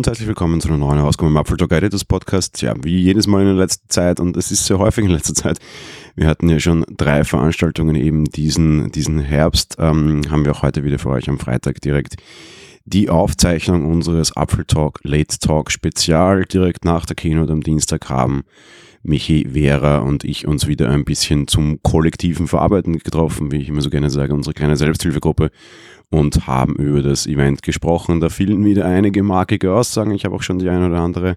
Und herzlich willkommen zu einer neuen Ausgabe im Apfel Talk Editors Podcast. Ja, wie jedes Mal in der letzten Zeit und es ist sehr häufig in letzter Zeit. Wir hatten ja schon drei Veranstaltungen eben diesen, diesen Herbst. Ähm, haben wir auch heute wieder für euch am Freitag direkt die Aufzeichnung unseres Apfel Talk Late Talk Spezial direkt nach der Keynote am Dienstag haben. Michi, Vera und ich uns wieder ein bisschen zum kollektiven Verarbeiten getroffen, wie ich immer so gerne sage, unsere kleine Selbsthilfegruppe und haben über das Event gesprochen. Da fielen wieder einige markige Aussagen. Ich habe auch schon die eine oder andere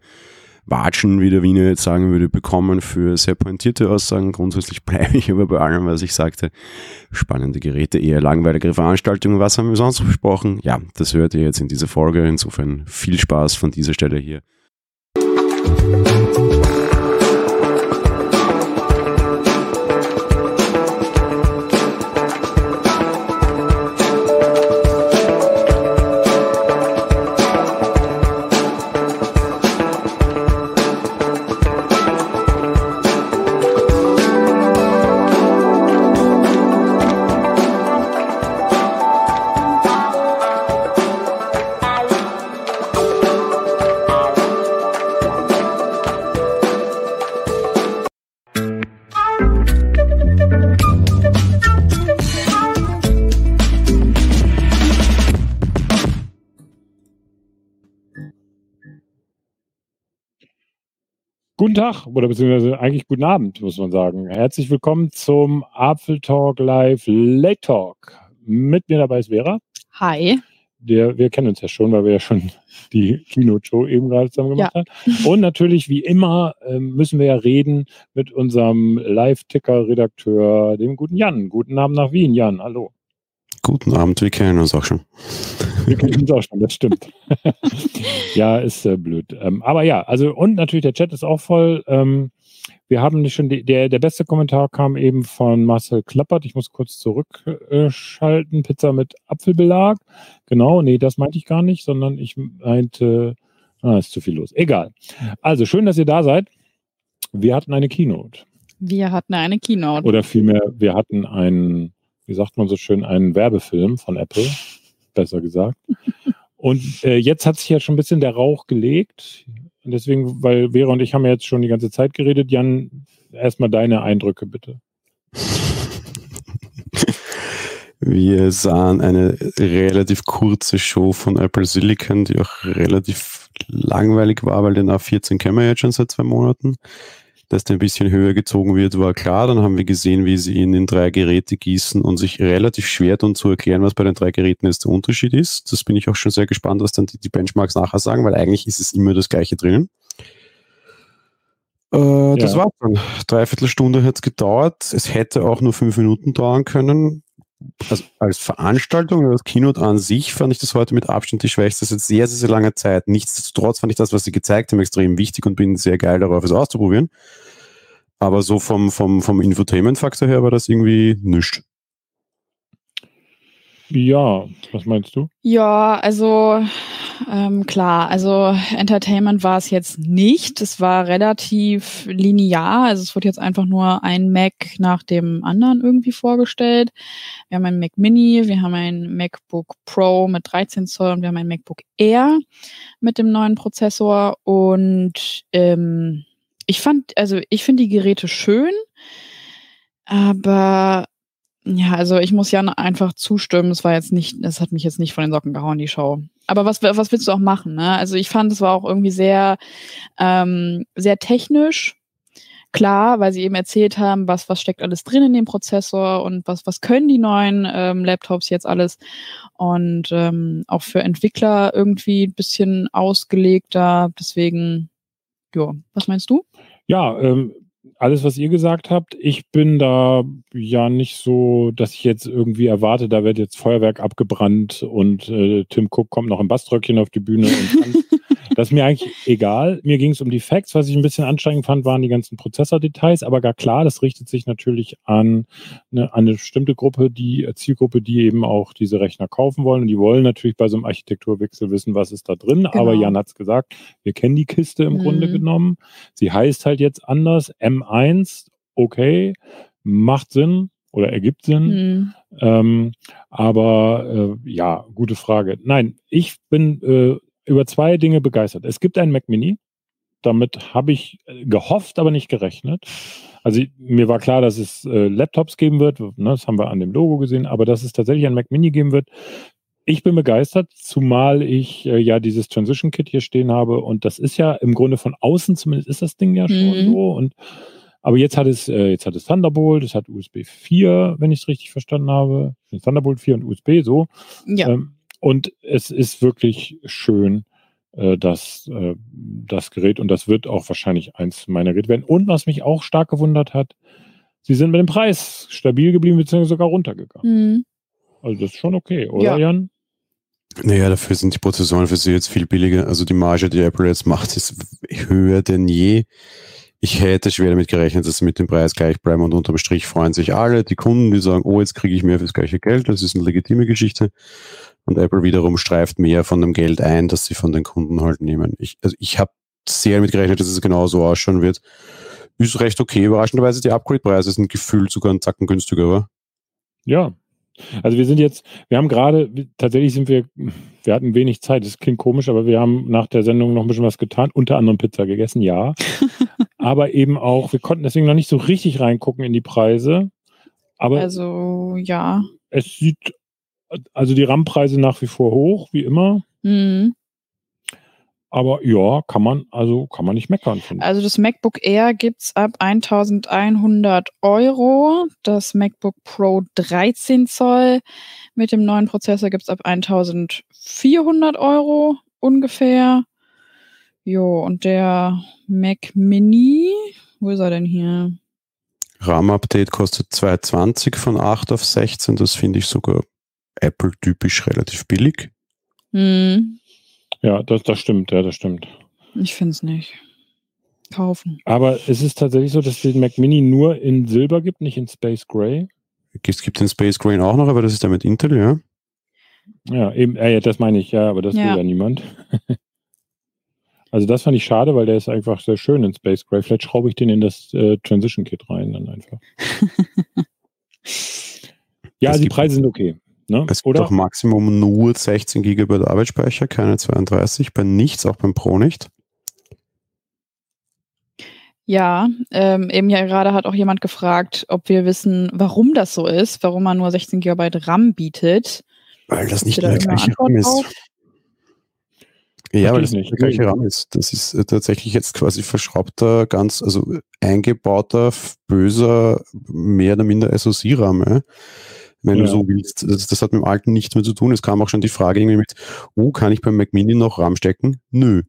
Watschen, wie der Wiener jetzt sagen würde, bekommen für sehr pointierte Aussagen. Grundsätzlich bleibe ich aber bei allem, was ich sagte. Spannende Geräte, eher langweilige Veranstaltungen. Was haben wir sonst besprochen? Ja, das hört ihr jetzt in dieser Folge. Insofern viel Spaß von dieser Stelle hier. Tag oder beziehungsweise eigentlich guten Abend, muss man sagen. Herzlich willkommen zum Apfel Talk Live Late Talk. Mit mir dabei ist Vera. Hi. Der, wir kennen uns ja schon, weil wir ja schon die Keynote-Show eben gerade zusammen gemacht Ja. haben. Und natürlich, wie immer, ähm, müssen wir ja reden mit unserem Live-Ticker-Redakteur, dem guten Jan. Guten Abend nach Wien, Jan. Hallo. Guten Abend, wir kennen uns auch schon. Wir kennen uns auch schon, das stimmt. ja, ist äh, blöd. Ähm, aber ja, also und natürlich der Chat ist auch voll. Ähm, wir haben nicht schon die, der, der beste Kommentar kam eben von Marcel Klappert. Ich muss kurz zurückschalten. Pizza mit Apfelbelag. Genau, nee, das meinte ich gar nicht, sondern ich meinte, ah, ist zu viel los. Egal. Also schön, dass ihr da seid. Wir hatten eine Keynote. Wir hatten eine Keynote. Oder vielmehr, wir hatten einen, wie sagt man so schön, einen Werbefilm von Apple, besser gesagt. Und äh, jetzt hat sich ja schon ein bisschen der Rauch gelegt. Und deswegen, weil Vera und ich haben ja jetzt schon die ganze Zeit geredet. Jan, erstmal deine Eindrücke bitte. Wir sahen eine relativ kurze Show von Apple Silicon, die auch relativ langweilig war, weil den A14 kennen wir jetzt schon seit zwei Monaten. Dass der ein bisschen höher gezogen wird, war klar. Dann haben wir gesehen, wie sie ihn in drei Geräte gießen und sich relativ schwer tun zu erklären, was bei den drei Geräten jetzt der Unterschied ist. Das bin ich auch schon sehr gespannt, was dann die, die Benchmarks nachher sagen, weil eigentlich ist es immer das gleiche drinnen. Äh, Das Ja. war's dann. Dreiviertel Stunde hat es gedauert. Es hätte auch nur fünf Minuten dauern können. Also als Veranstaltung, als Keynote an sich, fand ich das heute mit Abstand die schwächste seit sehr, sehr, sehr langer Zeit. Nichtsdestotrotz fand ich das, was sie gezeigt haben, extrem wichtig und bin sehr geil darauf, es auszuprobieren. Aber so vom, vom, vom Infotainment-Faktor her war das irgendwie nichts. Ja, was meinst du? Ja, also ähm, klar, also Entertainment war es jetzt nicht. Es war relativ linear. Also es wurde jetzt einfach nur ein Mac nach dem anderen irgendwie vorgestellt. Wir haben ein Mac Mini, wir haben ein MacBook Pro mit 13 Zoll und wir haben ein MacBook Air mit dem neuen Prozessor. Und ähm, ich fand, also ich finde die Geräte schön, aber ja, also ich muss Jan einfach zustimmen. Es war jetzt nicht, es hat mich jetzt nicht von den Socken gehauen, die Show. Aber was, was willst du auch machen? Ne? Also ich fand, es war auch irgendwie sehr, ähm, sehr technisch. Klar, weil sie eben erzählt haben, was, was steckt alles drin in dem Prozessor und was, was können die neuen ähm, Laptops jetzt alles. Und ähm, auch für Entwickler irgendwie ein bisschen ausgelegter. Deswegen, ja, was meinst du? Ja, ähm, alles, was ihr gesagt habt, ich bin da ja nicht so, dass ich jetzt irgendwie erwarte, da wird jetzt Feuerwerk abgebrannt und äh, Tim Cook kommt noch im Baströckchen auf die Bühne und tanzt. Das ist mir eigentlich egal. Mir ging es um die Facts. Was ich ein bisschen anstrengend fand, waren die ganzen Prozessordetails. Aber gar klar, das richtet sich natürlich an eine, an eine bestimmte Gruppe, die äh, Zielgruppe, die eben auch diese Rechner kaufen wollen. Und die wollen natürlich bei so einem Architekturwechsel wissen, was ist da drin. Aber Genau. Jan hat es gesagt, wir kennen die Kiste im Mhm. Grunde genommen. Sie heißt halt jetzt anders. M1, okay, macht Sinn oder ergibt Sinn. Hm. Ähm, aber äh, ja, gute Frage. Nein, ich bin äh, über zwei Dinge begeistert. Es gibt einen Mac Mini. Damit habe ich äh, gehofft, aber nicht gerechnet. Also mir war klar, dass es äh, Laptops geben wird. Ne, das haben wir an dem Logo gesehen. Aber dass es tatsächlich ein Mac Mini geben wird, ich bin begeistert, zumal ich äh, ja dieses Transition Kit hier stehen habe und das ist ja im Grunde von außen zumindest ist das Ding ja schon Mhm. so und aber jetzt hat es äh, jetzt hat es Thunderbolt, es hat USB 4, wenn ich es richtig verstanden habe, Thunderbolt 4 und USB so Ja. ähm, und es ist wirklich schön äh, das äh, das Gerät und das wird auch wahrscheinlich eins meiner Geräte werden und was mich auch stark gewundert hat, sie sind mit dem Preis stabil geblieben beziehungsweise sogar runtergegangen. Mhm. Also das ist schon okay, oder Ja. Jan? Naja, dafür sind die Prozessoren für sie jetzt viel billiger. Also die Marge, die Apple jetzt macht, ist höher denn je. Ich hätte schwer damit gerechnet, dass sie mit dem Preis gleich bleiben und unterm Strich freuen sich alle. Die Kunden, die sagen, oh, jetzt kriege ich mehr fürs gleiche Geld. Das ist eine legitime Geschichte. Und Apple wiederum streift mehr von dem Geld ein, das sie von den Kunden halt nehmen. Ich, also ich habe sehr damit gerechnet, dass es genau so ausschauen wird. Ist recht okay. Überraschenderweise die Upgrade-Preise sind gefühlt sogar einen Zacken günstiger, aber Ja. Also wir sind jetzt, wir haben gerade, tatsächlich sind wir, wir hatten wenig Zeit, das klingt komisch, aber wir haben nach der Sendung noch ein bisschen was getan, unter anderem Pizza gegessen, ja. aber eben auch, wir konnten deswegen noch nicht so richtig reingucken in die Preise. Aber Also, ja. es sieht, also die RAM-Preise nach wie vor hoch, wie immer. Mhm. Aber ja, kann man, also kann man nicht meckern, finde ich. Also das MacBook Air gibt's ab 1100 Euro. Das MacBook Pro 13 Zoll mit dem neuen Prozessor gibt's ab 1400 Euro ungefähr. Jo, und der Mac Mini, wo ist er denn hier? RAM-Update kostet 220 von 8 auf 16. Das finde ich sogar Apple-typisch relativ billig. Hm, Ja, das, das stimmt, ja, das stimmt. ich finde es nicht. Kaufen. Aber es ist tatsächlich so, dass es den Mac Mini nur in Silber gibt, nicht in Space Gray. Es gibt den Space Grain auch noch, aber das ist der mit Intel, ja. Ja, eben, äh, ja, das meine ich, ja, aber das Ja. will ja niemand. also das fand ich schade, weil der ist einfach sehr schön in Space Gray. Vielleicht schraube ich den in das äh, Transition Kit rein dann einfach. ja, Es die Preise sind okay. Ne? Es gibt Oder? auch Maximum nur 16 GB Arbeitsspeicher, keine 32, bei nichts, auch beim Pro nicht. Ja, ähm, eben ja gerade hat auch jemand gefragt, ob wir wissen, warum das so ist, warum man nur 16 GB RAM bietet. Weil das nicht da der gleiche RAM ist. Ja, weil das ich nicht der gleiche RAM ist. Das ist äh, tatsächlich jetzt quasi verschraubter, ganz, also äh, eingebauter, böser, mehr oder minder SoC-RAM. Ja? Wenn Ja. du so willst. Das, das hat mit dem alten nichts mehr zu tun. Es kam auch schon die Frage irgendwie mit, oh, kann ich beim Mac Mini noch RAM stecken? Nö.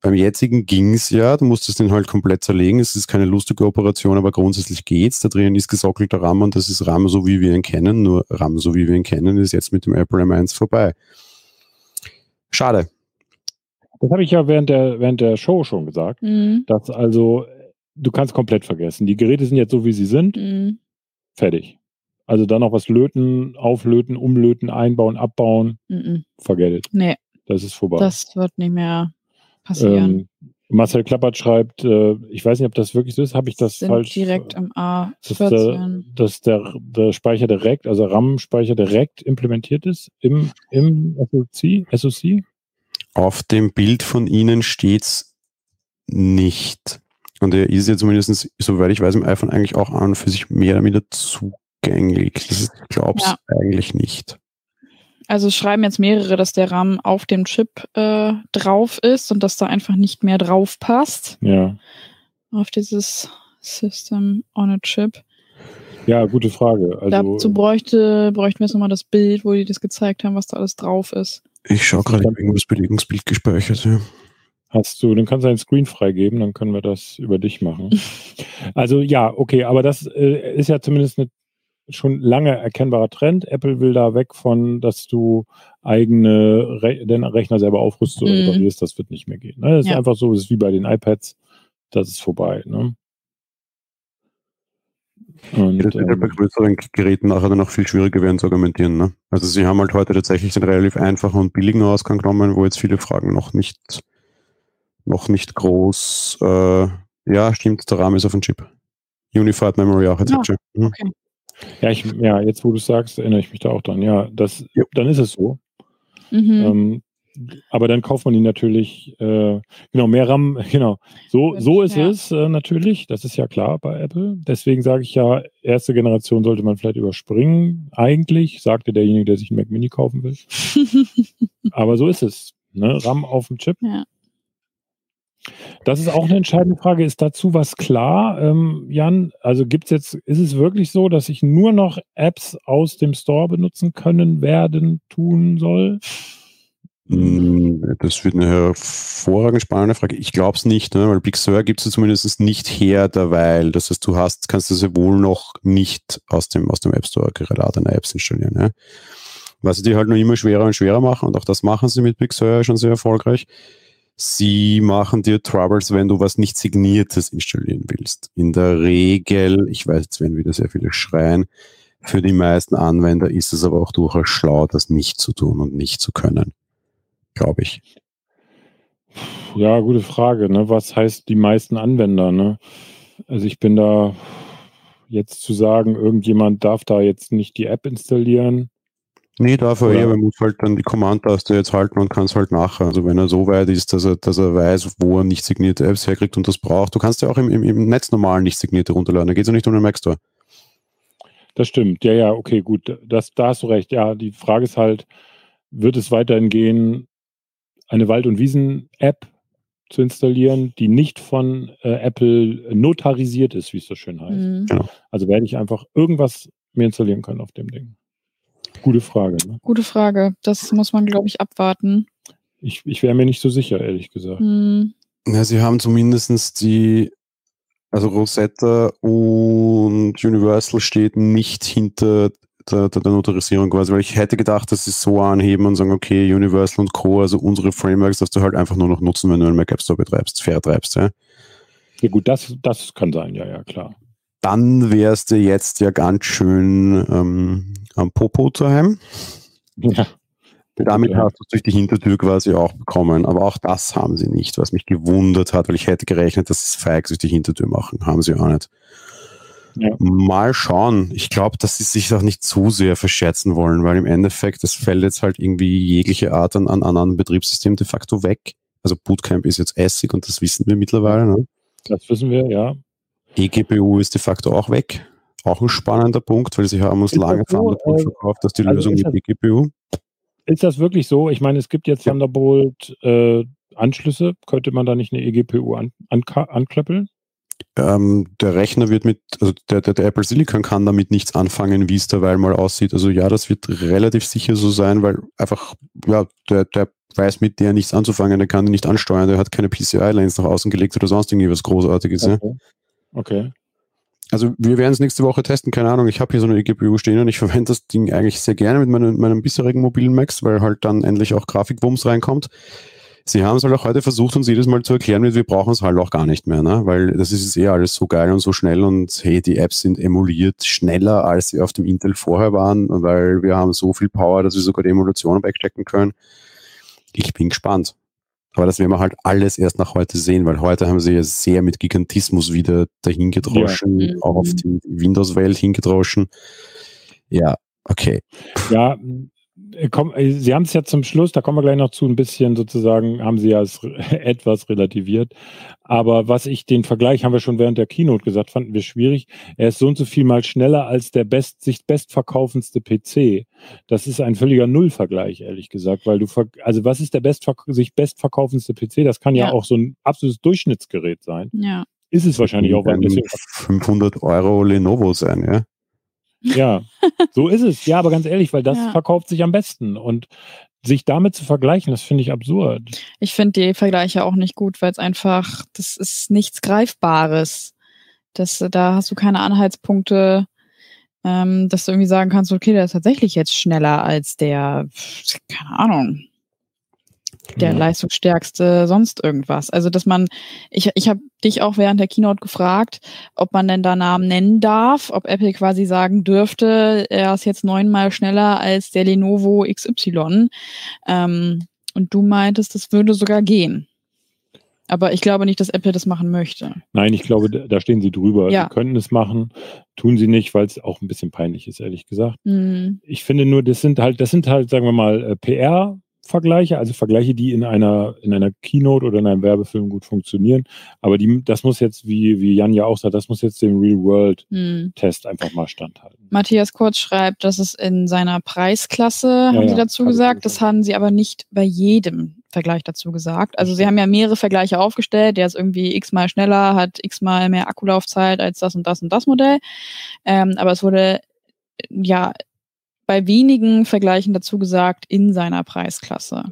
Beim jetzigen ging's ja, du musstest den halt komplett zerlegen. Es ist keine lustige Operation, aber grundsätzlich geht's. Da drinnen ist gesockelter RAM und das ist RAM so, wie wir ihn kennen. Nur RAM so, wie wir ihn kennen, ist jetzt mit dem Apple M1 vorbei. Schade. Das habe ich ja während der, während der Show schon gesagt. Mhm. Dass also, du kannst komplett vergessen. Die Geräte sind jetzt so, wie sie sind. Mhm. Fertig. Also dann noch was löten, auflöten, umlöten, einbauen, abbauen. Mhm. Forget it. Nee, Das ist vorbei. das wird nicht mehr passieren. ähm, Marcel Klappert schreibt, äh, ich weiß nicht, ob das wirklich so ist, habe ich das Sind falsch? direkt im Das ist der, A14. dass der, der Speicher direkt, also RAM-Speicher direkt implementiert ist im, im SoC, SoC? Auf dem Bild von Ihnen steht's nicht. Und er ist ja zumindest, soweit ich weiß, im iPhone eigentlich auch an und für sich mehr oder minder zugänglich. Das glaube Ja. eigentlich nicht. Also es schreiben jetzt mehrere, dass der RAM auf dem Chip äh, drauf ist und dass da einfach nicht mehr drauf passt. Ja. Auf dieses System on a Chip. Ja, gute Frage. Also, Dazu bräuchte, bräuchten wir jetzt nochmal das Bild, wo die das gezeigt haben, was da alles drauf ist. Ich schaue gerade, ich irgendwo das Belegungsbild gespeichert. Ja. Hast du, dann kannst du einen Screen freigeben, dann können wir das über dich machen. also ja, okay, aber das äh, ist ja zumindest eine schon lange erkennbarer Trend. Apple will da weg von, dass du eigene Re den Rechner selber aufrüstest oder Mhm. reparierst, das wird nicht mehr gehen. Ne? Das ist Ja. einfach so, das ist wie bei den iPads, das ist vorbei. Ne? Und, Das wird halt bei ähm, größeren Geräten nachher dann auch viel schwieriger werden zu argumentieren. Ne? Also sie haben halt heute tatsächlich den relativ einfachen und billigen Ausgang genommen, wo jetzt viele Fragen noch nicht, noch nicht groß, äh, ja, stimmt, der Rahmen ist auf dem Chip. Unified Memory Architecture. Mhm. Ja, ich, ja, jetzt wo du sagst, erinnere ich mich da auch dran. Ja, das, Ja. dann ist es so. Mhm. Ähm, aber dann kauft man ihn natürlich, äh, genau, mehr RAM, genau. So, so ist Ja. es äh, natürlich, das ist ja klar bei Apple. Deswegen sage ich ja, erste Generation sollte man vielleicht überspringen, eigentlich, sagte derjenige, der sich einen Mac Mini kaufen will. Aber so ist es. Ne? RAM auf dem Chip. Ja. Das ist auch eine entscheidende Frage. Ist dazu was klar, ähm, Jan? Also gibt's jetzt, ist es wirklich so, dass ich nur noch Apps aus dem Store benutzen können, werden, tun soll? Mm, Das wird eine hervorragend spannende Frage. Ich glaube es nicht, ne? weil Big Sur gibt es zumindest nicht her derweil. Das heißt, du hast, kannst das ja wohl noch nicht aus dem, aus dem App Store gerade deine Apps installieren. Ne? Was sie dir halt nur immer schwerer und schwerer machen, und auch das machen sie mit Big Sur ja schon sehr erfolgreich. Sie machen dir Troubles, wenn du was nicht Signiertes installieren willst. In der Regel, ich weiß, jetzt werden wieder sehr viele schreien, für die meisten Anwender ist es aber auch durchaus schlau, das nicht zu tun und nicht zu können. Glaube ich. Ja, gute Frage. Ne? Was heißt die meisten Anwender? Ne? Also ich bin da jetzt zu sagen, irgendjemand darf da jetzt nicht die App installieren. Nee, darf er Oder- eh, aber er muss halt dann die Command-Taste jetzt halten und kann es halt nachher. Also wenn er so weit ist, dass er, dass er weiß, wo er nicht signierte Apps herkriegt und das braucht. Du kannst ja auch im, im, im Netz normal nicht signierte runterladen. Da geht es ja nicht um den Mac Store. Das stimmt. Ja, ja, okay, gut. Das, da hast du recht. Ja, die Frage ist halt, wird es weiterhin gehen, eine Wald- und Wiesen-App zu installieren, die nicht von äh, Apple notarisiert ist, wie es so schön heißt. Mhm. Also werde ich einfach irgendwas mir installieren können auf dem Ding. Gute Frage. Ne? Gute Frage. Das muss man, glaube ich, abwarten. Ich, ich wäre mir nicht so sicher, ehrlich gesagt. Mhm. Ja, sie haben zumindest die, also Rosetta und Universal steht nicht hinter der, der, der Notarisierung quasi, weil ich hätte gedacht, dass sie es so anheben und sagen, okay, Universal und Co., also unsere Frameworks darfst du halt einfach nur noch nutzen, wenn du einen Mac App Store betreibst, vertreibst, ja. Ja, gut, das, das kann sein, ja, ja, klar. Dann wärst du jetzt ja ganz schön ähm, am Popo daheim. Ja. Damit Ja. hast du es durch die Hintertür quasi auch bekommen. Aber auch das haben sie nicht, was mich gewundert hat, weil ich hätte gerechnet, dass sie es feig durch die Hintertür machen. Haben sie auch nicht. Ja. Mal schauen. Ich glaube, dass sie sich auch nicht zu sehr verscherzen wollen, weil im Endeffekt, es fällt jetzt halt irgendwie jegliche Art an, an anderen Betriebssystemen de facto weg. Also Bootcamp ist jetzt Essig und das wissen wir mittlerweile. Ne? Das wissen wir, ja. eGPU ist de facto auch weg. Auch ein spannender Punkt, weil sie haben uns Ist lange so? Thunderbolt verkauft, dass die also Lösung mit eGPU. Ist das wirklich so? Ich meine, es gibt jetzt. Thunderbolt äh, Anschlüsse. Könnte man da nicht eine eGPU an, an, anklöppeln? Ähm, der Rechner wird mit, also der, der, der Apple Silicon kann damit nichts anfangen, wie es derweil mal aussieht. Also ja, das wird relativ sicher so sein, weil einfach, ja, der, der weiß mit der nichts anzufangen, der kann die nicht ansteuern, der hat keine PCI-Lanes nach außen gelegt oder sonst irgendwie was Großartiges. Ja. Okay. Also wir werden es nächste Woche testen, keine Ahnung. Ich habe hier so eine eGPU stehen und ich verwende das Ding eigentlich sehr gerne mit meinen, meinen bisherigen mobilen Macs, weil halt dann endlich auch Grafikwumms reinkommt. Sie haben es halt auch heute versucht, uns jedes Mal zu erklären, wir brauchen es halt auch gar nicht mehr, ne? weil das ist eh alles so geil und so schnell und hey, die Apps sind emuliert schneller, als sie auf dem Intel vorher waren, weil wir haben so viel Power, dass wir sogar die Emulation wegstecken können. Ich bin gespannt. Aber das werden wir halt alles erst nach heute sehen, weil heute haben sie ja sehr mit Gigantismus wieder dahin gedroschen, Ja. auch auf die Windows-Welt hingedroschen. Ja, okay. Ja, Sie haben es ja zum Schluss, da kommen wir gleich noch zu, ein bisschen sozusagen, haben Sie ja es etwas relativiert. Aber was ich, den Vergleich haben wir schon während der Keynote gesagt, fanden wir schwierig. Er ist so und so viel mal schneller als der best, sich bestverkaufendste PC. Das ist ein völliger Nullvergleich, ehrlich gesagt, weil du, ver also was ist der sich bestverkaufendste PC? Das kann ja, Ja. auch so ein absolutes Durchschnittsgerät sein. Ja. Ist es wahrscheinlich auch, Ein deswegen 500 Euro Lenovo sein, ja. Ja, so ist es. Ja, aber ganz ehrlich, weil das Ja. verkauft sich am besten. Und sich damit zu vergleichen, das finde ich absurd. Ich finde die Vergleiche auch nicht gut, weil es einfach, das ist nichts Greifbares. Das, da hast du keine Anhaltspunkte, ähm, dass du irgendwie sagen kannst, okay, der ist tatsächlich jetzt schneller als der, keine Ahnung, der Ja. leistungsstärkste sonst irgendwas. Also, dass man, ich, ich habe dich auch während der Keynote gefragt, ob man denn da Namen nennen darf, ob Apple quasi sagen dürfte, er ist jetzt neunmal schneller als der Lenovo XY. Ähm, und du meintest, das würde sogar gehen. Aber ich glaube nicht, dass Apple das machen möchte. Nein, ich glaube, da stehen sie drüber. Ja. Sie könnten es machen, tun sie nicht, weil es auch ein bisschen peinlich ist, ehrlich gesagt. Hm, Ich finde nur, das sind halt, das sind halt, sagen wir mal, äh, PR. Vergleiche, also Vergleiche, die in einer, in einer Keynote oder in einem Werbefilm gut funktionieren. Aber die, das muss jetzt, wie, wie Jan ja auch sagt, das muss jetzt dem Real-World-Test hm. einfach mal standhalten. Matthias Kurz schreibt, dass es in seiner Preisklasse, ja, haben sie dazu gesagt, das haben sie aber nicht bei jedem Vergleich dazu gesagt. Also sie haben ja mehrere Vergleiche aufgestellt, der ist irgendwie x-mal schneller, hat x-mal mehr Akkulaufzeit als das und das und das Modell. Ähm, aber es wurde ja bei wenigen Vergleichen dazu gesagt in seiner Preisklasse.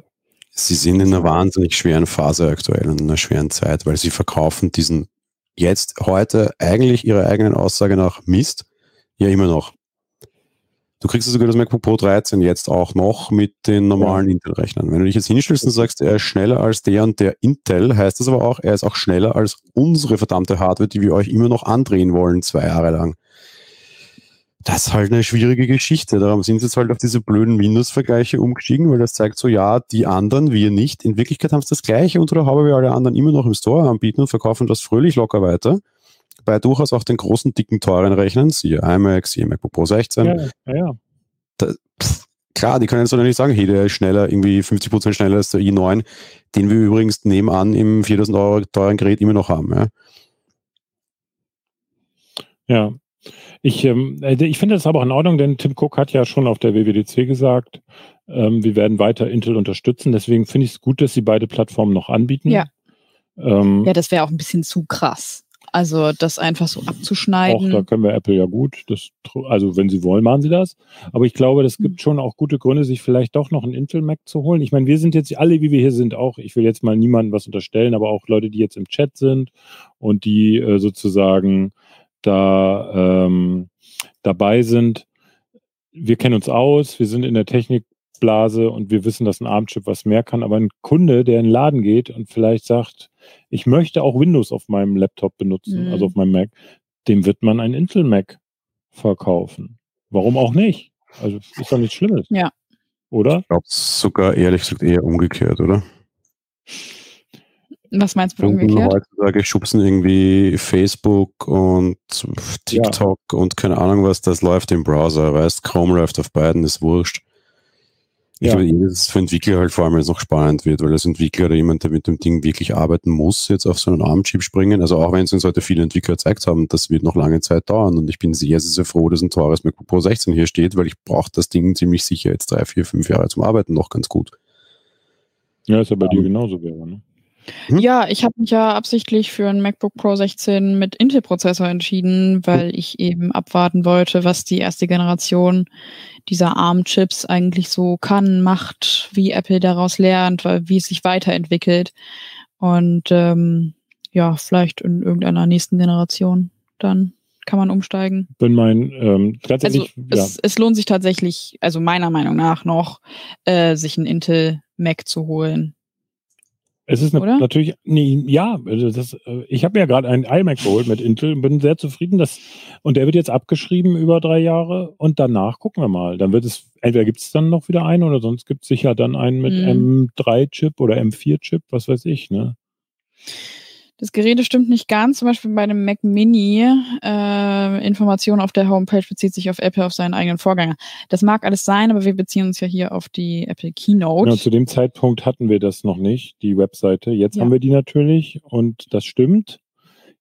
Sie sind in einer wahnsinnig schweren Phase aktuell und in einer schweren Zeit, weil sie verkaufen diesen jetzt heute eigentlich ihrer eigenen Aussage nach Mist ja immer noch. Du kriegst sogar das MacBook Pro 13 jetzt auch noch mit den normalen ja. Intel-Rechnern. Wenn du dich jetzt hinstellst und sagst, er ist schneller als der und der Intel, heißt das aber auch, er ist auch schneller als unsere verdammte Hardware, die wir euch immer noch andrehen wollen, zwei Jahre lang das ist halt eine schwierige Geschichte. Darum sind sie jetzt halt auf diese blöden Windows-Vergleiche umgestiegen, weil das zeigt so, ja, die anderen, wir nicht. In Wirklichkeit haben sie das gleiche unter der Haube wie alle anderen immer noch im Store anbieten und verkaufen das fröhlich locker weiter. Bei durchaus auch den großen, dicken, teuren Rechnern, siehe iMac, siehe MacBook Pro 16. Ja, ja, ja. Da, pff, klar, die können jetzt nicht sagen, hey, der ist schneller, irgendwie 50% schneller als der i9, den wir übrigens nebenan im 4000 Euro teuren Gerät immer noch haben. Ja. Ja, ich, ähm, äh, ich finde das aber auch in Ordnung, denn Tim Cook hat ja schon auf der WWDC gesagt, ähm, wir werden weiter Intel unterstützen. Deswegen finde ich es gut, dass sie beide Plattformen noch anbieten. Ja, ähm, ja das wäre auch ein bisschen zu krass. Also das einfach so abzuschneiden. Auch da können wir Apple ja gut. Das, also wenn sie wollen, machen sie das. Aber ich glaube, es gibt hm. schon auch gute Gründe, sich vielleicht doch noch einen Intel Mac zu holen. Ich meine, wir sind jetzt alle, wie wir hier sind, auch. Ich will jetzt mal niemandem was unterstellen, aber auch Leute, die jetzt im Chat sind und die äh, sozusagen da ähm, dabei sind. Wir kennen uns aus, wir sind in der Technikblase und wir wissen, dass ein ARM-Chip was mehr kann. Aber ein Kunde, der in den Laden geht und vielleicht sagt, ich möchte auch Windows auf meinem Laptop benutzen, mhm. also auf meinem Mac, dem wird man ein Intel Mac verkaufen. Warum auch nicht? Also ist doch nichts Schlimmes. Ja. Oder? Ich glaube sogar ehrlich gesagt eher umgekehrt, oder? Was meinst du umgekehrt? Heutzutage schubsen irgendwie Facebook und TikTok ja. und keine Ahnung was, das läuft im Browser, weißt, Chrome läuft auf beiden, ist wurscht. Ich ja. glaube, das für Entwickler halt vor allem jetzt noch spannend wird, weil als Entwickler oder jemand, der mit dem Ding wirklich arbeiten muss, jetzt auf so einen ARM-Chip springen. Also auch wenn es uns heute viele Entwickler gezeigt haben, das wird noch lange Zeit dauern. Und ich bin sehr, sehr, sehr froh, dass ein teures MacBook Pro 16 hier steht, weil ich brauche das Ding ziemlich sicher jetzt drei, vier, fünf Jahre zum Arbeiten noch ganz gut. Ja, ist ja bei um, dir genauso wäre, ne? Hm? Ja, ich habe mich ja absichtlich für ein MacBook Pro 16 mit Intel-Prozessor entschieden, weil ich eben abwarten wollte, was die erste Generation dieser ARM-Chips eigentlich so kann, macht, wie Apple daraus lernt, wie es sich weiterentwickelt. Und ähm, ja, vielleicht in irgendeiner nächsten Generation dann kann man umsteigen. Wenn mein, ähm, ganz also ehrlich, ja. es, es, lohnt sich tatsächlich, also meiner Meinung nach noch, äh, sich ein Intel Mac zu holen. Es ist eine, natürlich, nee, ja, also das, äh, ich habe mir ja gerade einen iMac geholt mit Intel und bin sehr zufrieden. Dass, und der wird jetzt abgeschrieben über drei Jahre und danach gucken wir mal. Dann wird es, entweder gibt es dann noch wieder einen oder sonst gibt es sicher dann einen mit mhm. M3-Chip oder M4-Chip, was weiß ich, ne? Das Gerät stimmt nicht ganz. Zum Beispiel bei einem Mac Mini, äh, Information auf der Homepage bezieht sich auf Apple, auf seinen eigenen Vorgänger. Das mag alles sein, aber wir beziehen uns ja hier auf die Apple Keynote. Ja, zu dem Zeitpunkt hatten wir das noch nicht, die Webseite. Jetzt ja. haben wir die natürlich und das stimmt.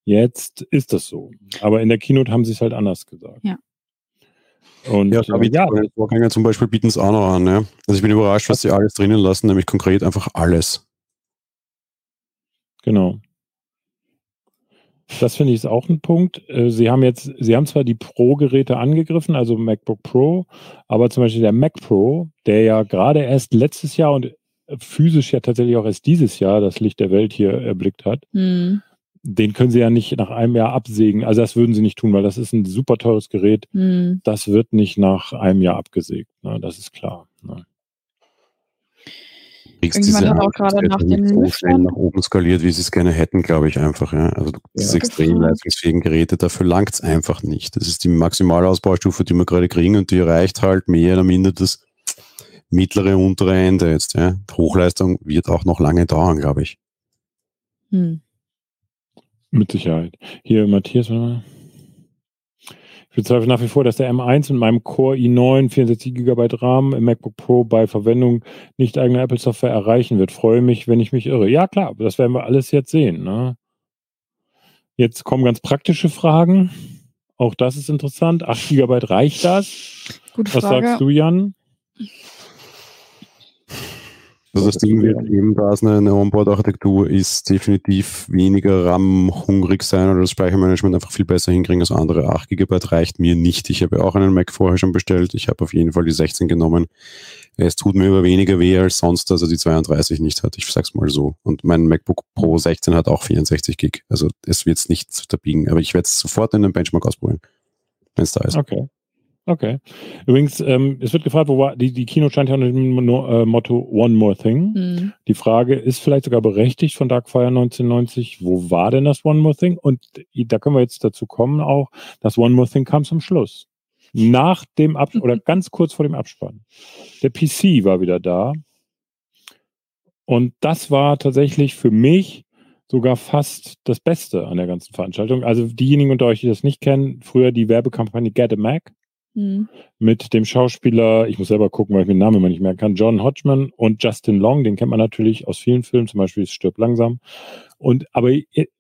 Jetzt ist das so. Aber in der Keynote haben sie es halt anders gesagt. Ja. Und ja, äh, ja. Vorgänger zum Beispiel bieten es auch noch an. Ja? Also ich bin überrascht, was sie alles drinnen lassen, nämlich konkret einfach alles. Genau. Das finde ich ist auch ein Punkt. Äh, sie haben jetzt, Sie haben zwar die Pro-Geräte angegriffen, also MacBook Pro, aber zum Beispiel der Mac Pro, der ja gerade erst letztes Jahr und physisch ja tatsächlich auch erst dieses Jahr das Licht der Welt hier erblickt hat, mhm. den können Sie ja nicht nach einem Jahr absägen. Also das würden Sie nicht tun, weil das ist ein super teures Gerät. Mhm. Das wird nicht nach einem Jahr abgesägt. Ne? Das ist klar. Ne? Irgendjemand hat auch gerade nach den so schnell nach oben skaliert, wie sie es gerne hätten, glaube ich einfach. Ja. Also diese ja. extrem leistungsfähigen Geräte, dafür langt es einfach nicht. Das ist die Maximalausbaustufe, die wir gerade kriegen und die erreicht halt mehr oder minder das mittlere, untere Ende jetzt. Ja. Hochleistung wird auch noch lange dauern, glaube ich. Hm. Mit Sicherheit. Hier, Matthias, warte mal. Bezweifle nach wie vor, dass der M1 mit meinem Core i9 64 GB RAM im MacBook Pro bei Verwendung nicht eigener Apple-Software erreichen wird. Freue mich, wenn ich mich irre. Ja, klar, das werden wir alles jetzt sehen. Ne? Jetzt kommen ganz praktische Fragen. Auch das ist interessant. 8 GB reicht das? Gute Was Frage. sagst du, Jan? Also das Ding wird eben, da es eine, eine Onboard-Architektur ist, definitiv weniger RAM-hungrig sein oder das Speichermanagement einfach viel besser hinkriegen als andere. 8 GB reicht mir nicht. Ich habe auch einen Mac vorher schon bestellt. Ich habe auf jeden Fall die 16 genommen. Es tut mir aber weniger weh als sonst, dass er die 32 nicht hat. Ich sag's mal so. Und mein MacBook Pro 16 hat auch 64 Gig. Also es wird es nicht unterbiegen. Aber ich werde es sofort in den Benchmark ausprobieren, wenn es da ist. Okay. Okay. Übrigens, ähm, es wird gefragt, wo war, die, die Kino scheint ja unter dem äh, Motto One More Thing. Hm. Die Frage ist vielleicht sogar berechtigt von Darkfire 1990. Wo war denn das One More Thing? Und da können wir jetzt dazu kommen auch, das One More Thing kam zum Schluss. Nach dem Ab oder ganz kurz vor dem Abspann. Der PC war wieder da. Und das war tatsächlich für mich sogar fast das Beste an der ganzen Veranstaltung. Also diejenigen unter euch, die das nicht kennen, früher die Werbekampagne Get a Mac Hm. mit dem Schauspieler, ich muss selber gucken, weil ich mir den Namen immer nicht merken kann, John Hodgman und Justin Long, den kennt man natürlich aus vielen Filmen, zum Beispiel Stirb langsam. Und aber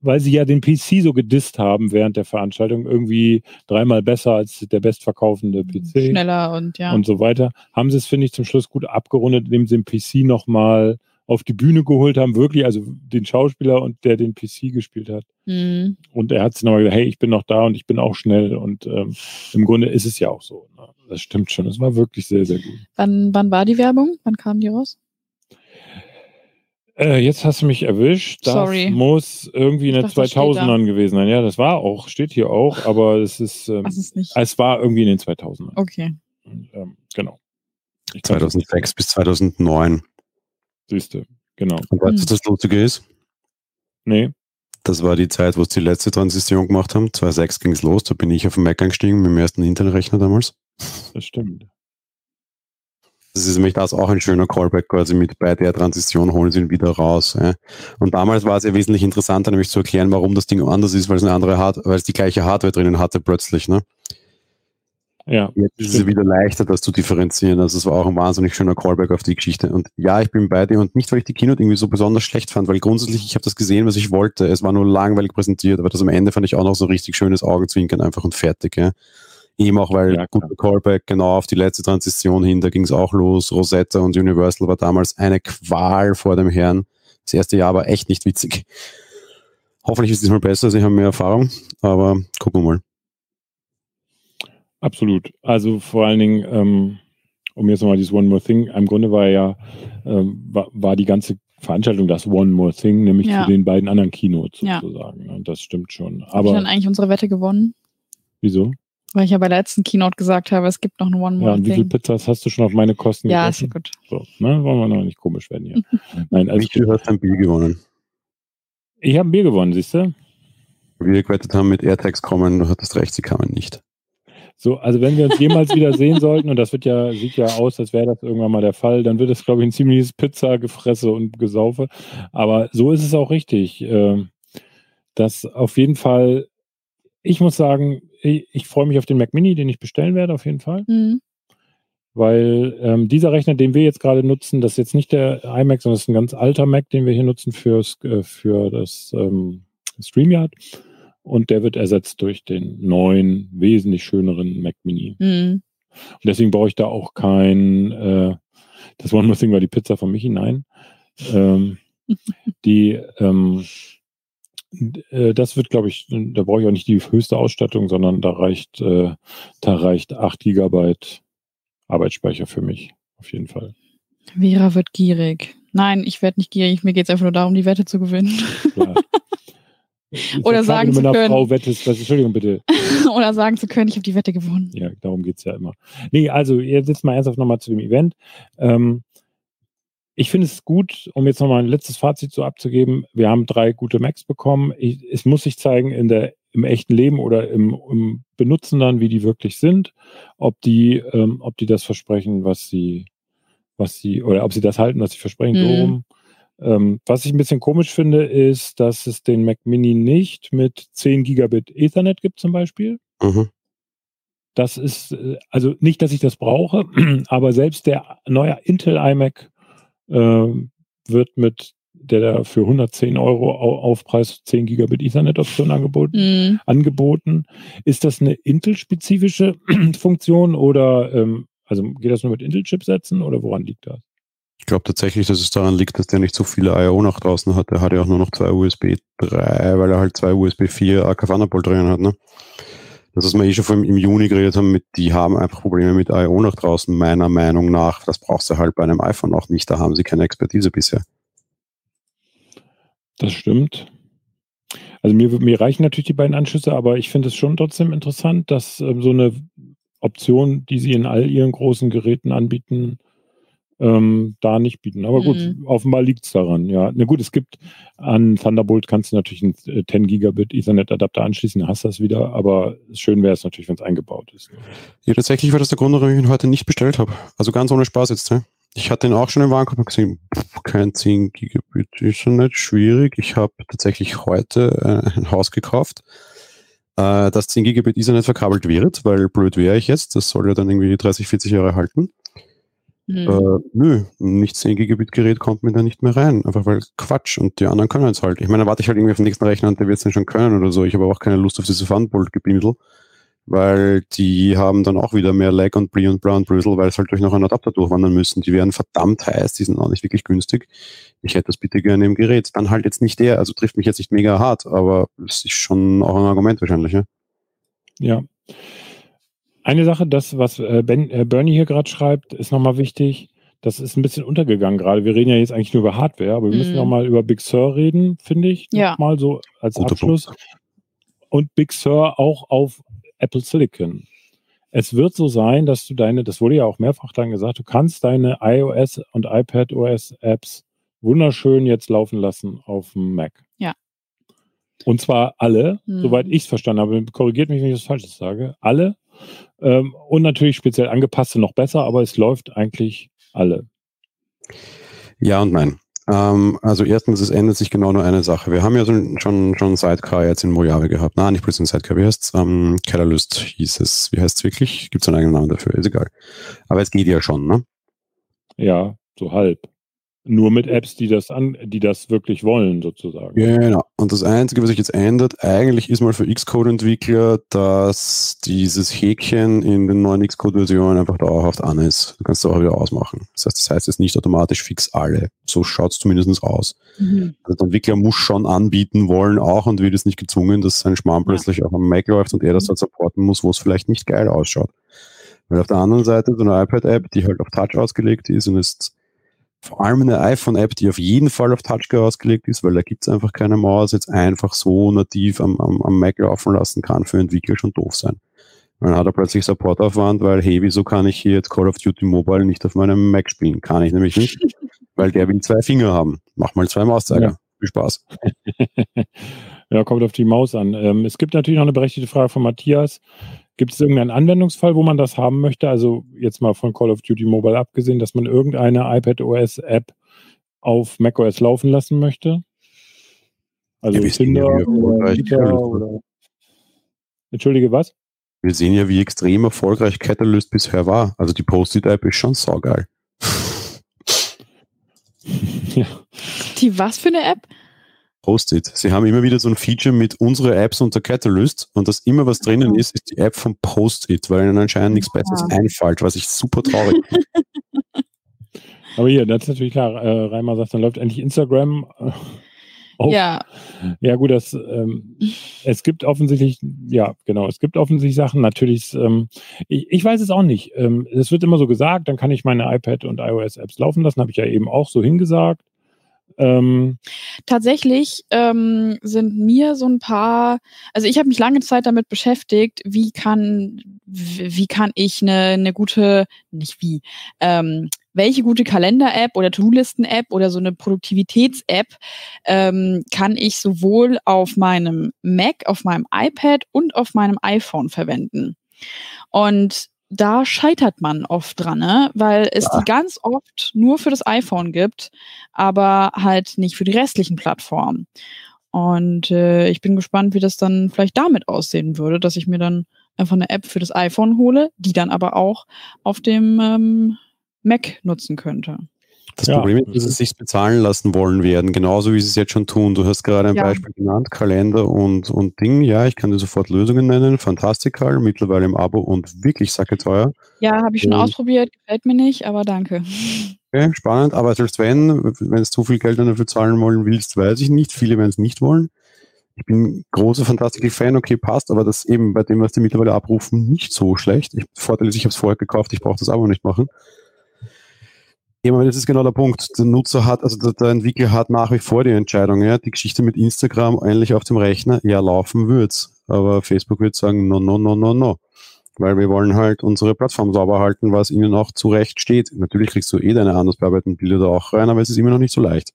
weil sie ja den PC so gedisst haben während der Veranstaltung, irgendwie dreimal besser als der bestverkaufende PC Schneller und ja. und so weiter, haben sie es, finde ich, zum Schluss gut abgerundet, indem sie den PC nochmal auf die Bühne geholt haben, wirklich, also den Schauspieler und der den PC gespielt hat. Hm. Und er hat sich nochmal gesagt, hey, ich bin noch da und ich bin auch schnell. Und ähm, im Grunde ist es ja auch so. Ne? Das stimmt schon. Es war wirklich sehr, sehr gut. Wann, wann war die Werbung? Wann kam die raus? Äh, jetzt hast du mich erwischt. Das Sorry. muss irgendwie in den dachte, das steht 2000ern gewesen sein. Ja, das war auch, steht hier auch, aber es ist, ähm, ist nicht? es war irgendwie in den 2000ern. Okay. Und, ähm, genau. Ich kann das 2006 bis 2009. Siehst du, genau. Und weißt du, Hm. was das Lustige ist? Nee, Das war die Zeit, wo sie die letzte Transition gemacht haben. 2006 ging es los, da bin ich auf den Mac eingestiegen mit dem ersten Intel-Rechner damals. das stimmt. Das ist nämlich das auch ein schöner Callback quasi mit bei der Transition holen sie ihn wieder raus. Ja. Und damals war es ja wesentlich interessanter, nämlich zu erklären, warum das Ding anders ist, weil es eine andere Hard weil es die gleiche Hardware drinnen hatte plötzlich. Ne? Ja, Jetzt ist es wieder leichter, das zu differenzieren. Also es war auch ein wahnsinnig schöner Callback auf die Geschichte. Und ja, ich bin bei dir und nicht, weil ich die Keynote irgendwie so besonders schlecht fand, weil grundsätzlich, ich habe das gesehen, was ich wollte. Es war nur langweilig präsentiert, aber das am Ende fand ich auch noch so richtig schönes Augenzwinkern einfach und fertig. Ja. Eben auch, weil Ja, guter Callback genau auf die letzte Transition hin, da ging es auch los. Rosetta und Universal war damals eine Qual vor dem Herrn. Das erste Jahr war echt nicht witzig. Hoffentlich ist es diesmal besser, sie haben mehr Erfahrung, aber gucken wir mal. Absolut. Also vor allen Dingen, ähm, um jetzt nochmal dieses One More Thing, im Grunde war ja, ähm, war, war die ganze Veranstaltung das One More Thing, nämlich Ja. zu den beiden anderen Keynotes Ja. sozusagen. ne? Und das stimmt schon. Habe ich dann eigentlich unsere Wette gewonnen? wieso? Weil ich ja bei der letzten Keynote gesagt habe, es gibt noch eine One Ja, More und wie viel Thing. Pizzas hast du schon auf meine Kosten Ja, ist ja gegessen? gut. So, ne? Wollen wir noch nicht komisch werden hier. Nein, also Michael hat ein Bier gewonnen. ich habe ein Bier gewonnen, siehst du? wir gewettet haben, mit AirTags kommen, du hattest recht, sie kamen nicht. So, also wenn wir uns jemals wieder sehen sollten, und das wird ja, sieht ja aus, als wäre das irgendwann mal der Fall, dann wird es, glaube ich, ein ziemliches Pizza-Gefresse und Gesaufe. Aber so ist es auch richtig. ähm, dass auf jeden Fall, ich muss sagen, ich, ich freue mich auf den Mac Mini, den ich bestellen werde, auf jeden Fall. Mhm. Weil ähm, dieser Rechner, den wir jetzt gerade nutzen, das ist jetzt nicht der iMac, sondern das ist ein ganz alter Mac, den wir hier nutzen fürs, äh, für das ähm, StreamYard. Und der wird ersetzt durch den neuen, wesentlich schöneren Mac Mini. Mhm. Und deswegen brauche ich da auch kein, äh, das One More Thing war die Pizza von Michi, nein. Ähm, die, ähm, äh, das wird, glaube ich, da brauche ich auch nicht die höchste Ausstattung, sondern da reicht, äh, da reicht 8 Gigabyte Arbeitsspeicher für mich, auf jeden Fall. Vera wird gierig. Nein, ich werde nicht gierig. Mir geht es einfach nur darum, die Wette zu gewinnen. Klar. Oder sagen zu können. Frau wettest, das, Entschuldigung bitte. Oder sagen zu können, ich habe die Wette gewonnen. Ja, darum geht's ja immer. Nee, also jetzt mal ernsthaft nochmal zu dem Event. Ähm, ich finde es gut, um jetzt nochmal ein letztes Fazit so abzugeben. Wir haben drei gute Macs bekommen. Ich, es muss sich zeigen in der, im echten Leben oder im, im Benutzen dann, wie die wirklich sind, ob die, ähm, ob die das versprechen, was sie, was sie, oder ob sie das halten, was sie versprechen, so Mhm. rum. Ähm, was ich ein bisschen komisch finde, ist, dass es den Mac Mini nicht mit 10 Gigabit Ethernet gibt zum Beispiel. Mhm. das ist, äh, also nicht, dass ich das brauche, aber selbst der neue Intel iMac äh, wird mit der für 110 Euro Aufpreis 10 Gigabit Ethernet-Option angeboten, mm. angeboten. Ist das eine Intel-spezifische Funktion oder ähm, also geht das nur mit Intel-Chipsätzen oder woran liegt das? Ich glaube tatsächlich, dass es daran liegt, dass der nicht so viele I.O. nach draußen hat. Der hat ja auch nur noch zwei USB 3, weil er halt zwei USB 4 AK Thunderbolt drin hat. Ne? Das, was wir eh schon vor im Juni geredet haben, mit, die haben einfach Probleme mit I.O. nach draußen, meiner Meinung nach. Das brauchst du halt bei einem iPhone auch nicht. Da haben sie keine Expertise bisher. Das stimmt. Also mir, mir reichen natürlich die beiden Anschlüsse, aber ich finde es schon trotzdem interessant, dass ähm, so eine Option, die sie in all ihren großen Geräten anbieten, ähm, da nicht bieten. Aber gut, mhm. offenbar liegt es daran. Ja, na gut, es gibt an Thunderbolt kannst du natürlich einen 10 äh, Gigabit Ethernet Adapter anschließen, dann hast du das wieder. Aber schön wäre es natürlich, wenn es eingebaut ist. Ja, tatsächlich war das der Grund, warum ich ihn heute nicht bestellt habe. Also ganz ohne Spaß jetzt. Ne? Ich hatte ihn auch schon im Warenkorb und gesehen, pff, kein 10 Gigabit Ethernet, schwierig. Ich habe tatsächlich heute äh, ein Haus gekauft äh, dass 10 Gigabit Ethernet verkabelt wird, weil blöd wäre ich jetzt. Das soll ja dann irgendwie 30, 40 Jahre halten. Mhm. Äh, nö, nicht 10 Gigabit Gerät kommt mir da nicht mehr rein. Einfach weil Quatsch und die anderen können es halt. Ich meine, warte ich halt irgendwie auf den nächsten Rechner und der wird es dann schon können oder so. Ich habe auch keine Lust auf diese Funbolt-Gebindel, weil die haben dann auch wieder mehr Lag und Brie und Brown Brüssel, weil es halt durch noch einen Adapter durchwandern müssen. Die werden verdammt heiß, die sind auch nicht wirklich günstig. Ich hätte das bitte gerne im Gerät. Dann halt jetzt nicht der, also trifft mich jetzt nicht mega hart, aber es ist schon auch ein Argument wahrscheinlich, ja. Ja. Eine Sache, das, was äh, ben, äh, Bernie hier gerade schreibt, ist nochmal wichtig. Das ist ein bisschen untergegangen gerade. Wir reden ja jetzt eigentlich nur über Hardware, aber wir mm. müssen nochmal über Big Sur reden, finde ich. Ja. Mal so als Guter Abschluss. Punkt. Und Big Sur auch auf Apple Silicon. Es wird so sein, dass du deine, das wurde ja auch mehrfach dann gesagt, du kannst deine iOS und iPadOS Apps wunderschön jetzt laufen lassen auf dem Mac. Ja. Und zwar alle, hm. soweit ich es verstanden habe, korrigiert mich, wenn ich das Falsches sage, alle ähm, und natürlich speziell angepasste noch besser, aber es läuft eigentlich alle. Ja und nein. Ähm, also erstens, es ändert sich genau nur eine Sache. Wir haben ja schon, schon Sidecar jetzt in Mojave gehabt. Nein, nicht bloß ein Sidecar. Wie heißt es? Ähm, Catalyst hieß es. Wie heißt es wirklich? Gibt es einen eigenen Namen dafür? Ist egal. Aber es geht ja schon, ne? Ja, so halb. Nur mit Apps, die das an, die das wirklich wollen, sozusagen. Genau. Und das Einzige, was sich jetzt ändert, eigentlich ist mal für Xcode-Entwickler, dass dieses Häkchen in den neuen Xcode-Versionen einfach dauerhaft an ist. Du kannst es auch wieder ausmachen. Das heißt, das heißt jetzt nicht automatisch fix alle. So schaut es zumindest aus. Mhm. Also der Entwickler muss schon anbieten wollen auch und wird es nicht gezwungen, dass sein Schmarrn ja. plötzlich auch am Mac läuft und er das mhm. halt supporten muss, wo es vielleicht nicht geil ausschaut. Weil auf der anderen Seite so eine iPad-App, die halt auf Touch ausgelegt ist und ist vor allem eine iPhone-App, die auf jeden Fall auf Touchbar ausgelegt ist, weil da gibt es einfach keine Maus, jetzt einfach so nativ am, am, am Mac laufen lassen kann, für Entwickler schon doof sein. Dann hat er plötzlich Supportaufwand, weil, hey, wieso kann ich hier jetzt Call of Duty Mobile nicht auf meinem Mac spielen? Kann ich nämlich nicht, weil der will zwei Finger haben. Mach mal zwei Mauszeiger. Ja. Viel Spaß. ja, kommt auf die Maus an. Ähm, es gibt natürlich noch eine berechtigte Frage von Matthias. Gibt es irgendeinen Anwendungsfall, wo man das haben möchte? Also jetzt mal von Call of Duty Mobile abgesehen, dass man irgendeine iPadOS-App auf macOS laufen lassen möchte? Also ja, Tinder oder, oder Entschuldige, was? Wir sehen ja, wie extrem erfolgreich Catalyst bisher war. Also die Post-it-App ist schon saugeil. ja. Die was für eine App? Post-it. Sie haben immer wieder so ein Feature mit unsere Apps unter Catalyst und dass immer was drinnen ist, ist die App von Post-it, weil ihnen anscheinend nichts Besseres einfällt, was ich super traurig finde. Aber hier, das ist natürlich klar, äh, Reimer sagt, dann läuft endlich Instagram. Auf. Ja. Ja, gut, das, ähm, es gibt offensichtlich, ja, genau, es gibt offensichtlich Sachen, natürlich, ähm, ich, ich, weiß es auch nicht. Ähm, es wird immer so gesagt, dann kann ich meine iPad und iOS-Apps laufen lassen, habe ich ja eben auch so hingesagt. Ähm, Tatsächlich ähm, sind mir so ein paar, also ich habe mich lange Zeit damit beschäftigt, wie kann, wie kann ich eine, eine gute, nicht wie, ähm, welche gute Kalender-App oder To-Do-Listen-App oder so eine Produktivitäts-App ähm, kann ich sowohl auf meinem Mac, auf meinem iPad und auf meinem iPhone verwenden. Und da scheitert man oft dran, ne? weil es ja. die ganz oft nur für das iPhone gibt, aber halt nicht für die restlichen Plattformen. Und äh, ich bin gespannt, wie das dann vielleicht damit aussehen würde, dass ich mir dann von der App für das iPhone hole, die dann aber auch auf dem ähm, Mac nutzen könnte. Das ja. Problem ist, dass sie es sich bezahlen lassen wollen werden, genauso wie sie es jetzt schon tun. Du hast gerade ein ja. Beispiel genannt, Kalender und, und Ding. Ja, ich kann dir sofort Lösungen nennen. Fantastikal, mittlerweile im Abo und wirklich sacke teuer. Ja, habe ich schon und, ausprobiert, gefällt mir nicht, aber danke. Okay, spannend, aber selbst wenn, wenn es zu viel Geld dafür zahlen wollen willst, weiß ich nicht. Viele werden es nicht wollen. Ich bin großer Fantastik-Fan, okay, passt, aber das eben bei dem, was die mittlerweile abrufen, nicht so schlecht. Ich, Vorteil ist, ich habe es vorher gekauft, ich brauche das Abo nicht machen. Ja, das ist genau der Punkt. Der Nutzer hat, also der, der, Entwickler hat nach wie vor die Entscheidung, ja, die Geschichte mit Instagram eigentlich auf dem Rechner, ja, laufen wird's. Aber Facebook wird sagen, no, no, no, no, no. Weil wir wollen halt unsere Plattform sauber halten, was ihnen auch zurecht steht. Natürlich kriegst du eh deine anders bearbeiteten Bilder da auch rein, aber es ist immer noch nicht so leicht.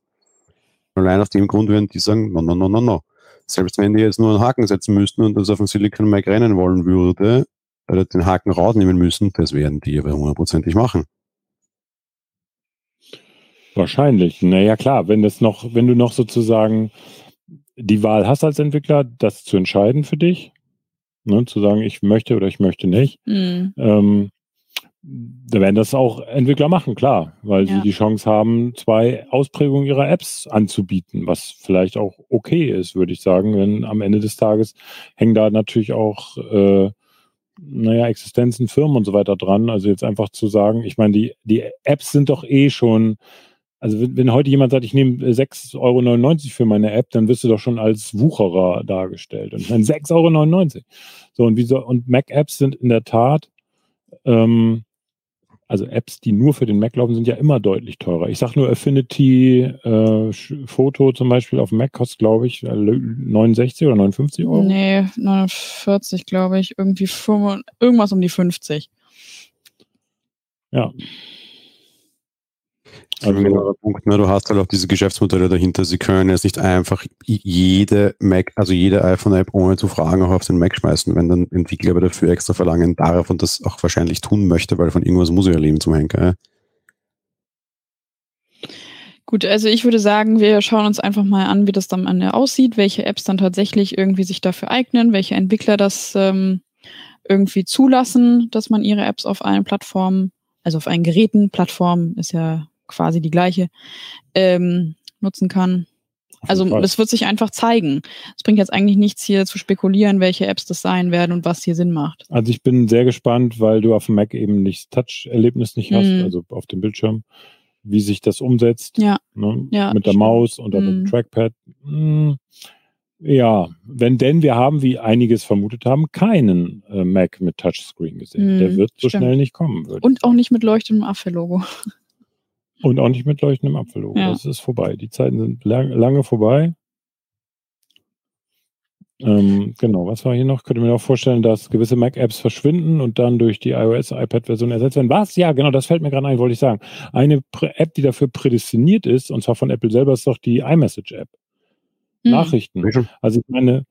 Allein aus dem Grund würden die sagen, no, no, no, no, no. Selbst wenn die jetzt nur einen Haken setzen müssten und das auf dem Silicon Mac rennen wollen würde, oder den Haken rausnehmen müssen, das werden die aber hundertprozentig machen. Wahrscheinlich. Naja, klar, wenn das noch, wenn du noch sozusagen die Wahl hast als Entwickler, das zu entscheiden für dich, ne, zu sagen, ich möchte oder ich möchte nicht, mhm. ähm, da werden das auch Entwickler machen, klar, weil ja. sie die Chance haben, zwei Ausprägungen ihrer Apps anzubieten, was vielleicht auch okay ist, würde ich sagen, wenn am Ende des Tages hängen da natürlich auch äh, naja, Existenzen, Firmen und so weiter dran. Also jetzt einfach zu sagen, ich meine, die, die Apps sind doch eh schon also wenn, wenn heute jemand sagt, ich nehme 6,99 Euro für meine App, dann wirst du doch schon als Wucherer dargestellt. Und meine 6,99 Euro. So, und wieso, und Mac-Apps sind in der Tat, ähm, also Apps, die nur für den Mac laufen, sind ja immer deutlich teurer. Ich sage nur Affinity äh, Foto zum Beispiel auf Mac kostet, glaube ich, 69 oder 59 Euro. Nee, 49, glaube ich. Irgendwie 5, irgendwas um die 50. Ja. Also, Punkt, ne? du hast halt auch diese Geschäftsmodelle dahinter. Sie können jetzt nicht einfach jede Mac, also jede iPhone-App ohne zu fragen auch auf den Mac schmeißen, wenn dann Entwickler aber dafür extra verlangen darf und das auch wahrscheinlich tun möchte, weil von irgendwas muss er ja leben zum Henker. Ja? Gut, also ich würde sagen, wir schauen uns einfach mal an, wie das dann am Ende aussieht, welche Apps dann tatsächlich irgendwie sich dafür eignen, welche Entwickler das ähm, irgendwie zulassen, dass man ihre Apps auf allen Plattformen, also auf allen Geräten, Plattformen ist ja quasi die gleiche, ähm, nutzen kann. Also es wird sich einfach zeigen. Es bringt jetzt eigentlich nichts hier zu spekulieren, welche Apps das sein werden und was hier Sinn macht. Also ich bin sehr gespannt, weil du auf dem Mac eben nicht Touch-Erlebnis nicht hast, mm. also auf dem Bildschirm, wie sich das umsetzt. Ja. Ne? ja mit der Maus und auch mm. dem mhm. Trackpad. Hm. Ja, wenn denn wir haben, wie einiges vermutet haben, keinen äh, Mac mit Touchscreen gesehen. Mm, der wird so stimmt. schnell nicht kommen. Und auch nicht mit leuchtendem Affe-Logo. Und auch nicht mit leuchtendem Apfellogo. Ja. Das ist vorbei. Die Zeiten sind lang, lange vorbei. Ähm, genau, was war hier noch? Könnte mir auch vorstellen, dass gewisse Mac-Apps verschwinden und dann durch die iOS-iPad-Version ersetzt werden. Was? Ja, genau, das fällt mir gerade ein, wollte ich sagen. Eine App, die dafür prädestiniert ist, und zwar von Apple selber, ist doch die iMessage-App. Mhm. Nachrichten. Also ich meine,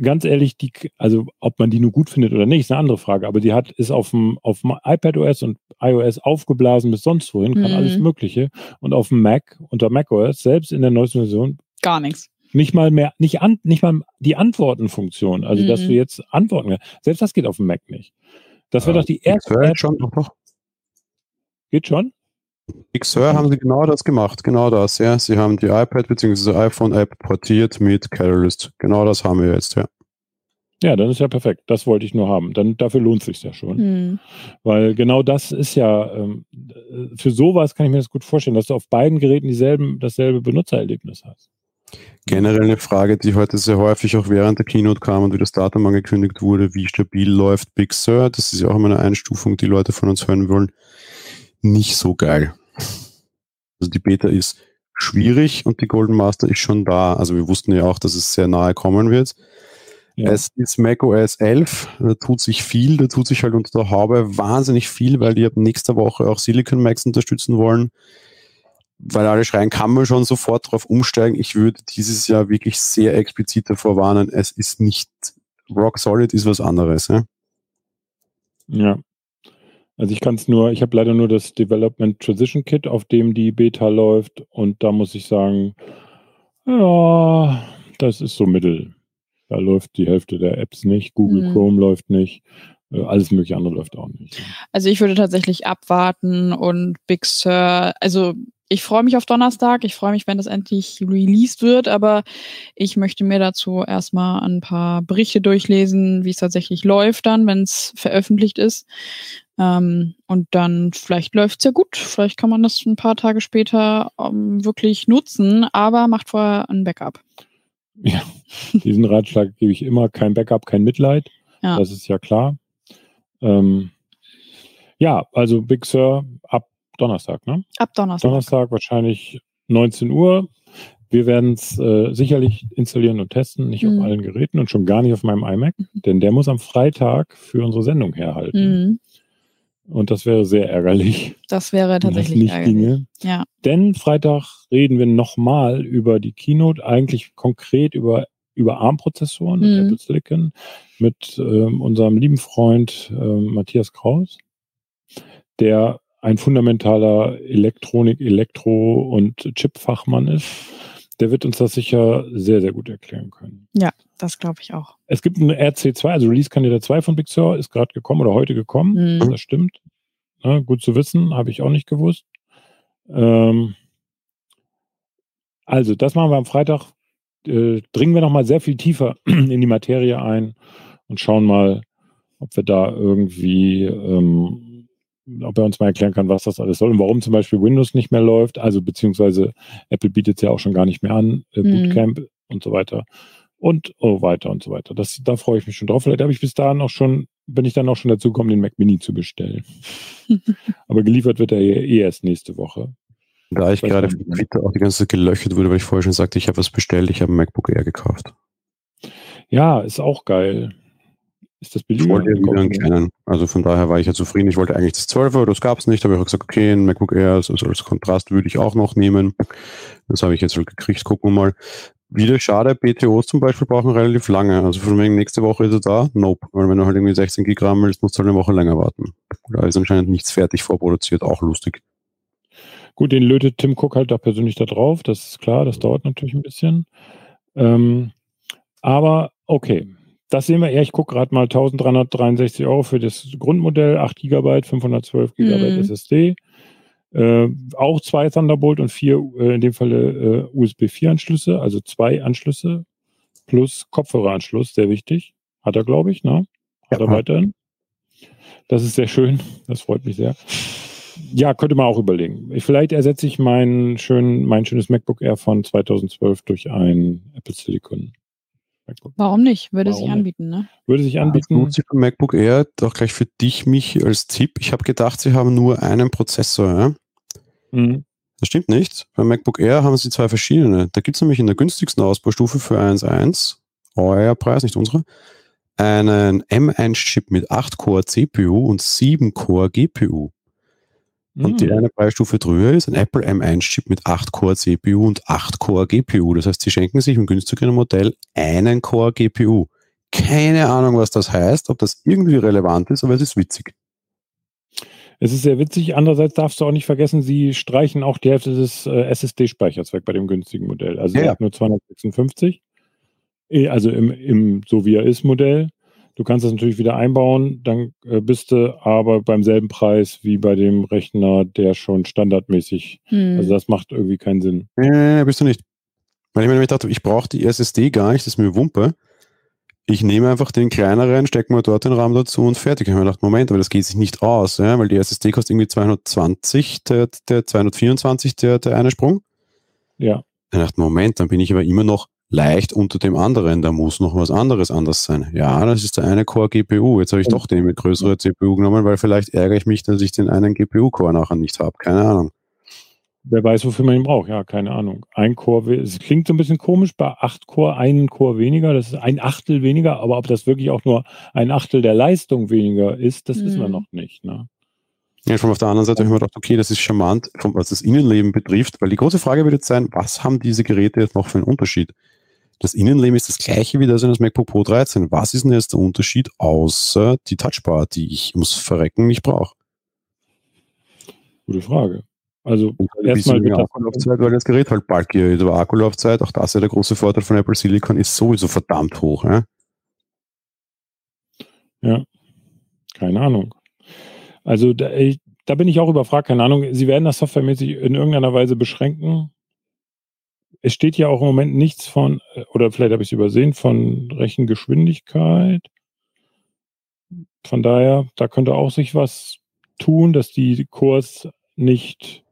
ganz ehrlich, die, also ob man die nur gut findet oder nicht, ist eine andere Frage. Aber die hat, ist auf dem, auf dem iPadOS und iOS aufgeblasen bis sonst wohin, kann mhm. alles Mögliche. Und auf dem Mac, unter macOS, selbst in der neuesten Version, gar nichts. Nicht mal mehr, nicht an, nicht mal die Antwortenfunktion. Also, mhm. dass du jetzt antworten kannst. Selbst das geht auf dem Mac nicht. Das wird doch die erste. App. Schon, doch. Geht schon? XR haben sie genau das gemacht, genau das, ja. Sie haben die iPad bzw. iPhone-App portiert mit Catalyst. Genau das haben wir jetzt, ja. Ja, dann ist ja perfekt. Das wollte ich nur haben. Dann dafür lohnt es sich ja schon. Mhm. Weil genau das ist ja, ähm, für sowas kann ich mir das gut vorstellen, dass du auf beiden Geräten dieselben, dasselbe Benutzererlebnis hast. Generell eine Frage, die heute sehr häufig auch während der Keynote kam und wie das Datum angekündigt wurde, wie stabil läuft Big Sur. Das ist ja auch immer eine Einstufung, die Leute von uns hören wollen. Nicht so geil. Also die Beta ist schwierig und die Golden Master ist schon da. Also wir wussten ja auch, dass es sehr nahe kommen wird. Ja. Es ist macOS 11, da tut sich viel, da tut sich halt unter der Haube wahnsinnig viel, weil die ab nächster Woche auch Silicon Macs unterstützen wollen. Weil alle schreien, kann man schon sofort drauf umsteigen. Ich würde dieses Jahr wirklich sehr explizit davor warnen, es ist nicht Rock Solid, ist was anderes. Ja, ja. Also ich kann es nur, ich habe leider nur das Development Transition Kit, auf dem die Beta läuft und da muss ich sagen, ja, das ist so mittel. Da läuft die Hälfte der Apps nicht, Google Mhm. Chrome läuft nicht, äh, alles mögliche andere läuft auch nicht. Also ich würde tatsächlich abwarten und Big Sur, also ich freue mich auf Donnerstag, ich freue mich, wenn das endlich released wird, aber ich möchte mir dazu erstmal ein paar Berichte durchlesen, wie es tatsächlich läuft dann, wenn es veröffentlicht ist. Ähm, und dann vielleicht läuft es ja gut, vielleicht kann man das ein paar Tage später ähm, wirklich nutzen, aber macht vorher ein Backup. Ja, diesen Ratschlag gebe ich immer, kein Backup, kein Mitleid, Ja. das ist ja klar. Ähm, ja, also Big Sur ab Donnerstag, ne? Ab Donnerstag. Donnerstag wahrscheinlich 19 Uhr. Wir werden es äh, sicherlich installieren und testen, nicht Mhm. auf allen Geräten und schon gar nicht auf meinem iMac, denn der muss am Freitag für unsere Sendung herhalten. Mhm. Und das wäre sehr ärgerlich, Das wäre das tatsächlich nicht ärgerlich. ginge. Ja. Denn Freitag reden wir nochmal über die Keynote, eigentlich konkret über, über ARM-Prozessoren und Mhm. Apple Silicon mit ähm, unserem lieben Freund ähm, Matthias Kraus, der ein fundamentaler Elektronik, Elektro- und Chip-Fachmann ist. Der wird uns das sicher sehr, sehr gut erklären können. Das glaube ich auch. Es gibt eine RC2, also Release-Kandidat 2 von Big Sur, ist gerade gekommen oder heute gekommen. Mhm. Das stimmt. Ja, gut zu wissen, habe ich auch nicht gewusst. Ähm, also, das machen wir am Freitag. Äh, dringen wir nochmal sehr viel tiefer in die Materie ein und schauen mal, ob wir da irgendwie, ähm, ob er uns mal erklären kann, was das alles soll und warum zum Beispiel Windows nicht mehr läuft. Also, beziehungsweise Apple bietet es ja auch schon gar nicht mehr an, äh, Mhm. Bootcamp und so weiter. Und so weiter und so weiter. Das, da freue ich mich schon drauf. Vielleicht habe ich bis dahin auch schon, bin ich dann auch schon dazu gekommen, den Mac Mini zu bestellen. Aber geliefert wird er eh eh erst nächste Woche. Da ich gerade nicht. Twitter auch die ganze Zeit gelöchert wurde, weil ich vorher schon sagte, ich habe was bestellt, ich habe ein MacBook Air gekauft. Ja, ist auch geil. Ist das Ich billiger? wollte ja wieder einen kleinen. Also von daher war ich ja zufrieden. Ich wollte eigentlich das 12er, das gab es nicht, aber ich habe gesagt, okay, ein MacBook Air also als Kontrast würde ich auch noch nehmen. Das habe ich jetzt halt gekriegt. Gucken wir mal. Wieder schade, BTOs zum Beispiel brauchen relativ lange. Also von wegen nächste Woche ist er da? Nope. Weil wenn du halt irgendwie 16 Gig RAM willst, musst du halt eine Woche länger warten. Da ist anscheinend nichts fertig vorproduziert, auch lustig. Gut, den lötet Tim Cook halt da persönlich da drauf. Das ist klar, das dauert natürlich ein bisschen. Ähm, aber okay. Das sehen wir eher. Ich gucke gerade mal 1363 Euro für das Grundmodell, 8 GB, 512 GB Mhm. SSD. Äh, auch zwei Thunderbolt und vier, äh, in dem Falle äh, USB 4 Anschlüsse, also zwei Anschlüsse plus Kopfhöreranschluss, sehr wichtig. Hat er, glaube ich, ne? Hat Ja. er weiterhin. Das ist sehr schön. Das freut mich sehr. Ja, könnte man auch überlegen. Ich, vielleicht ersetze ich mein, schön, mein schönes MacBook Air von 2012 durch ein Apple Silicon MacBook. Warum nicht? Würde sich Warum nicht? anbieten, ne? Würde sich anbieten. nutze ich beim MacBook Air auch gleich für dich, mich als Tipp. Ich habe gedacht, sie haben nur einen Prozessor. Ja? Mhm. Das stimmt nicht. Beim MacBook Air haben sie zwei verschiedene. Da gibt es nämlich in der günstigsten Ausbaustufe für 1.1, euer Preis, nicht unsere, einen M1-Chip mit 8-Core CPU und 7-Core GPU. Und die Mhm. eine Preisstufe drüber ist ein Apple M1-Chip mit 8-Core CPU und 8-Core GPU. Das heißt, sie schenken sich im günstigeren Modell einen Core GPU. Keine Ahnung, was das heißt, ob das irgendwie relevant ist, aber es ist witzig. Es ist sehr witzig. Andererseits darfst du auch nicht vergessen, sie streichen auch die Hälfte des äh, SSD-Speichers weg bei dem günstigen Modell. Also Ja, nur 256. Eh, Also im, im so wie er ist Modell. Du kannst das natürlich wieder einbauen, dann äh, bist du aber beim selben Preis wie bei dem Rechner, der schon standardmäßig. Hm. Also das macht irgendwie keinen Sinn. Nee, nee, nee, bist du nicht. Weil ich mir nämlich dachte, ich brauche die SSD gar nicht, das ist mir Wumpe. Ich nehme einfach den kleineren, stecke mir dort den RAM dazu und fertig. Ich habe mir gedacht, Moment, aber das geht sich nicht aus, ja, weil die SSD kostet irgendwie 220, der, der 224, der, der eine Sprung. Ja. Dann dachte ich, Moment, dann bin ich aber immer noch leicht unter dem anderen. Da muss noch was anderes anders sein. Ja, das ist der eine Core GPU. Jetzt habe ich doch den mit größerer CPU genommen, weil vielleicht ärgere ich mich, dass ich den einen GPU-Core nachher nicht habe. Keine Ahnung. Wer weiß, wofür man ihn braucht. Ja, keine Ahnung. Ein Core, es klingt so ein bisschen komisch, bei acht Core einen Core weniger, das ist ein Achtel weniger, aber ob das wirklich auch nur ein Achtel der Leistung weniger ist, das wissen wir Mhm. noch nicht. Ne? Ja, schon auf der anderen Seite habe ich mir gedacht, okay, das ist charmant, was das Innenleben betrifft, weil die große Frage wird jetzt sein, was haben diese Geräte jetzt noch für einen Unterschied? Das Innenleben ist das gleiche wie das in das MacBook Pro 13. Was ist denn jetzt der Unterschied außer die Touchbar, die ich ums Verrecken nicht brauche? Gute Frage. Also erstmal wird Akkulaufzeit, weil das Gerät halt bulkier ist, aber Akkulaufzeit, auch das ist ja der große Vorteil von Apple Silicon, ist sowieso verdammt hoch. Ja, ja. keine Ahnung. Also da, ich, da bin ich auch überfragt, keine Ahnung. Sie werden das softwaremäßig in irgendeiner Weise beschränken. Es steht ja auch im Moment nichts von, oder vielleicht habe ich es übersehen, von Rechengeschwindigkeit. Von daher, da könnte auch sich was tun, dass die Kurs nicht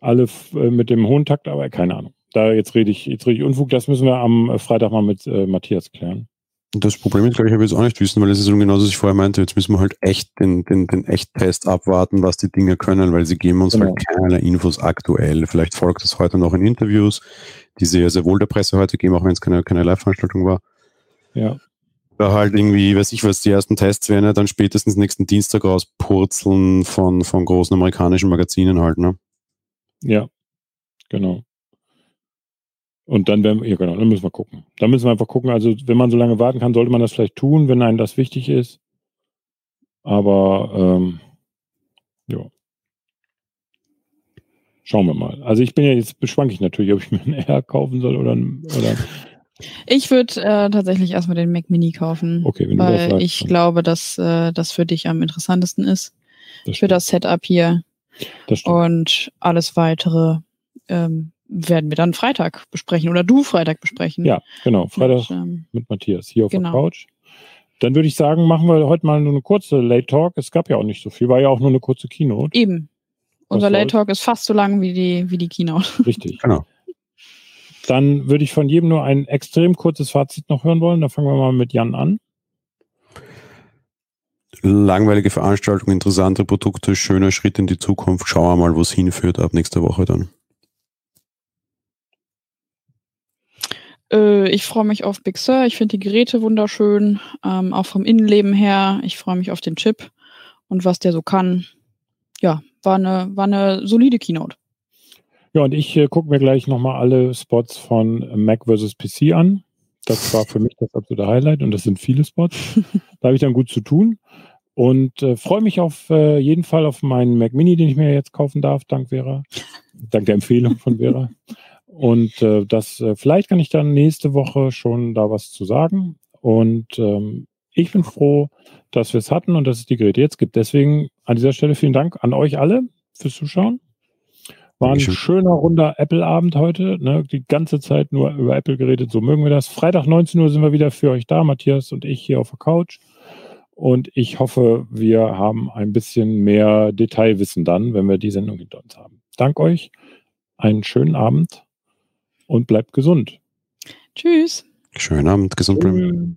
alle äh, mit dem hohen Takt, aber keine Ahnung. Da jetzt rede ich, jetzt rede ich Unfug, das müssen wir am äh, Freitag mal mit äh, Matthias klären. Das Problem ist, glaube ich, habe ich jetzt auch nicht wissen, weil es ist genauso, was ich vorher meinte, jetzt müssen wir halt echt den, den, den Echt-Test abwarten, was die Dinge können, weil sie geben uns halt genau. halt keinerlei Infos aktuell. Vielleicht folgt das heute noch in Interviews, die sie ja sehr wohl der Presse heute geben, auch wenn es keine, keine Live-Veranstaltung war. Ja. Da halt irgendwie, weiß ich was, die ersten Tests werden ja dann spätestens nächsten Dienstag rauspurzeln von, von großen amerikanischen Magazinen halt, ne? Ja, genau. Und dann werden wir, ja genau, dann müssen wir gucken. Dann müssen wir einfach gucken. Also, wenn man so lange warten kann, sollte man das vielleicht tun, wenn einem das wichtig ist. Aber ähm, ja. Schauen wir mal. Also ich bin ja jetzt beschwanke ich natürlich, ob ich mir einen R kaufen soll oder, oder ich würde äh, tatsächlich erstmal den Mac Mini kaufen. Okay, wenn weil du das sagst, ich glaube, dass äh, das für dich am interessantesten ist. Das für das Setup hier. Das Und alles weitere ähm, werden wir dann Freitag besprechen oder du Freitag besprechen. Ja, genau. Freitag mit, ähm, mit Matthias hier auf genau. der Couch. Dann würde ich sagen, machen wir heute mal nur eine kurze Late Talk. Es gab ja auch nicht so viel, war ja auch nur eine kurze Keynote. Eben. Unser Late Talk ist fast so lang wie die, wie die Keynote. Richtig. Genau. Dann würde ich von jedem nur ein extrem kurzes Fazit noch hören wollen. Da fangen wir mal mit Jan an. Langweilige Veranstaltung, interessante Produkte, schöner Schritt in die Zukunft. Schauen wir mal, wo es hinführt ab nächster Woche dann. Äh, ich freue mich auf Big Sur. Ich finde die Geräte wunderschön, ähm, auch vom Innenleben her. Ich freue mich auf den Chip und was der so kann. Ja, war eine, war eine solide Keynote. Ja, und ich äh, gucke mir gleich nochmal alle Spots von Mac vs. PC an. Das war für mich das absolute Highlight und das sind viele Spots. da habe ich dann gut zu tun und äh, freue mich auf äh, jeden Fall auf meinen Mac Mini, den ich mir jetzt kaufen darf, dank Vera, dank der Empfehlung von Vera. Und äh, das, äh, vielleicht kann ich dann nächste Woche schon da was zu sagen. Und ähm, ich bin froh, dass wir es hatten und dass es die Geräte jetzt gibt. Deswegen an dieser Stelle vielen Dank an euch alle fürs Zuschauen. War ein schöner, runder Apple-Abend heute. Ne? Die ganze Zeit nur über Apple geredet. So mögen wir das. Freitag 19 Uhr sind wir wieder für euch da. Matthias und ich hier auf der Couch. Und ich hoffe, wir haben ein bisschen mehr Detailwissen dann, wenn wir die Sendung hinter uns haben. Dank euch. Einen schönen Abend und bleibt gesund. Tschüss. Schönen Abend, gesund bleiben.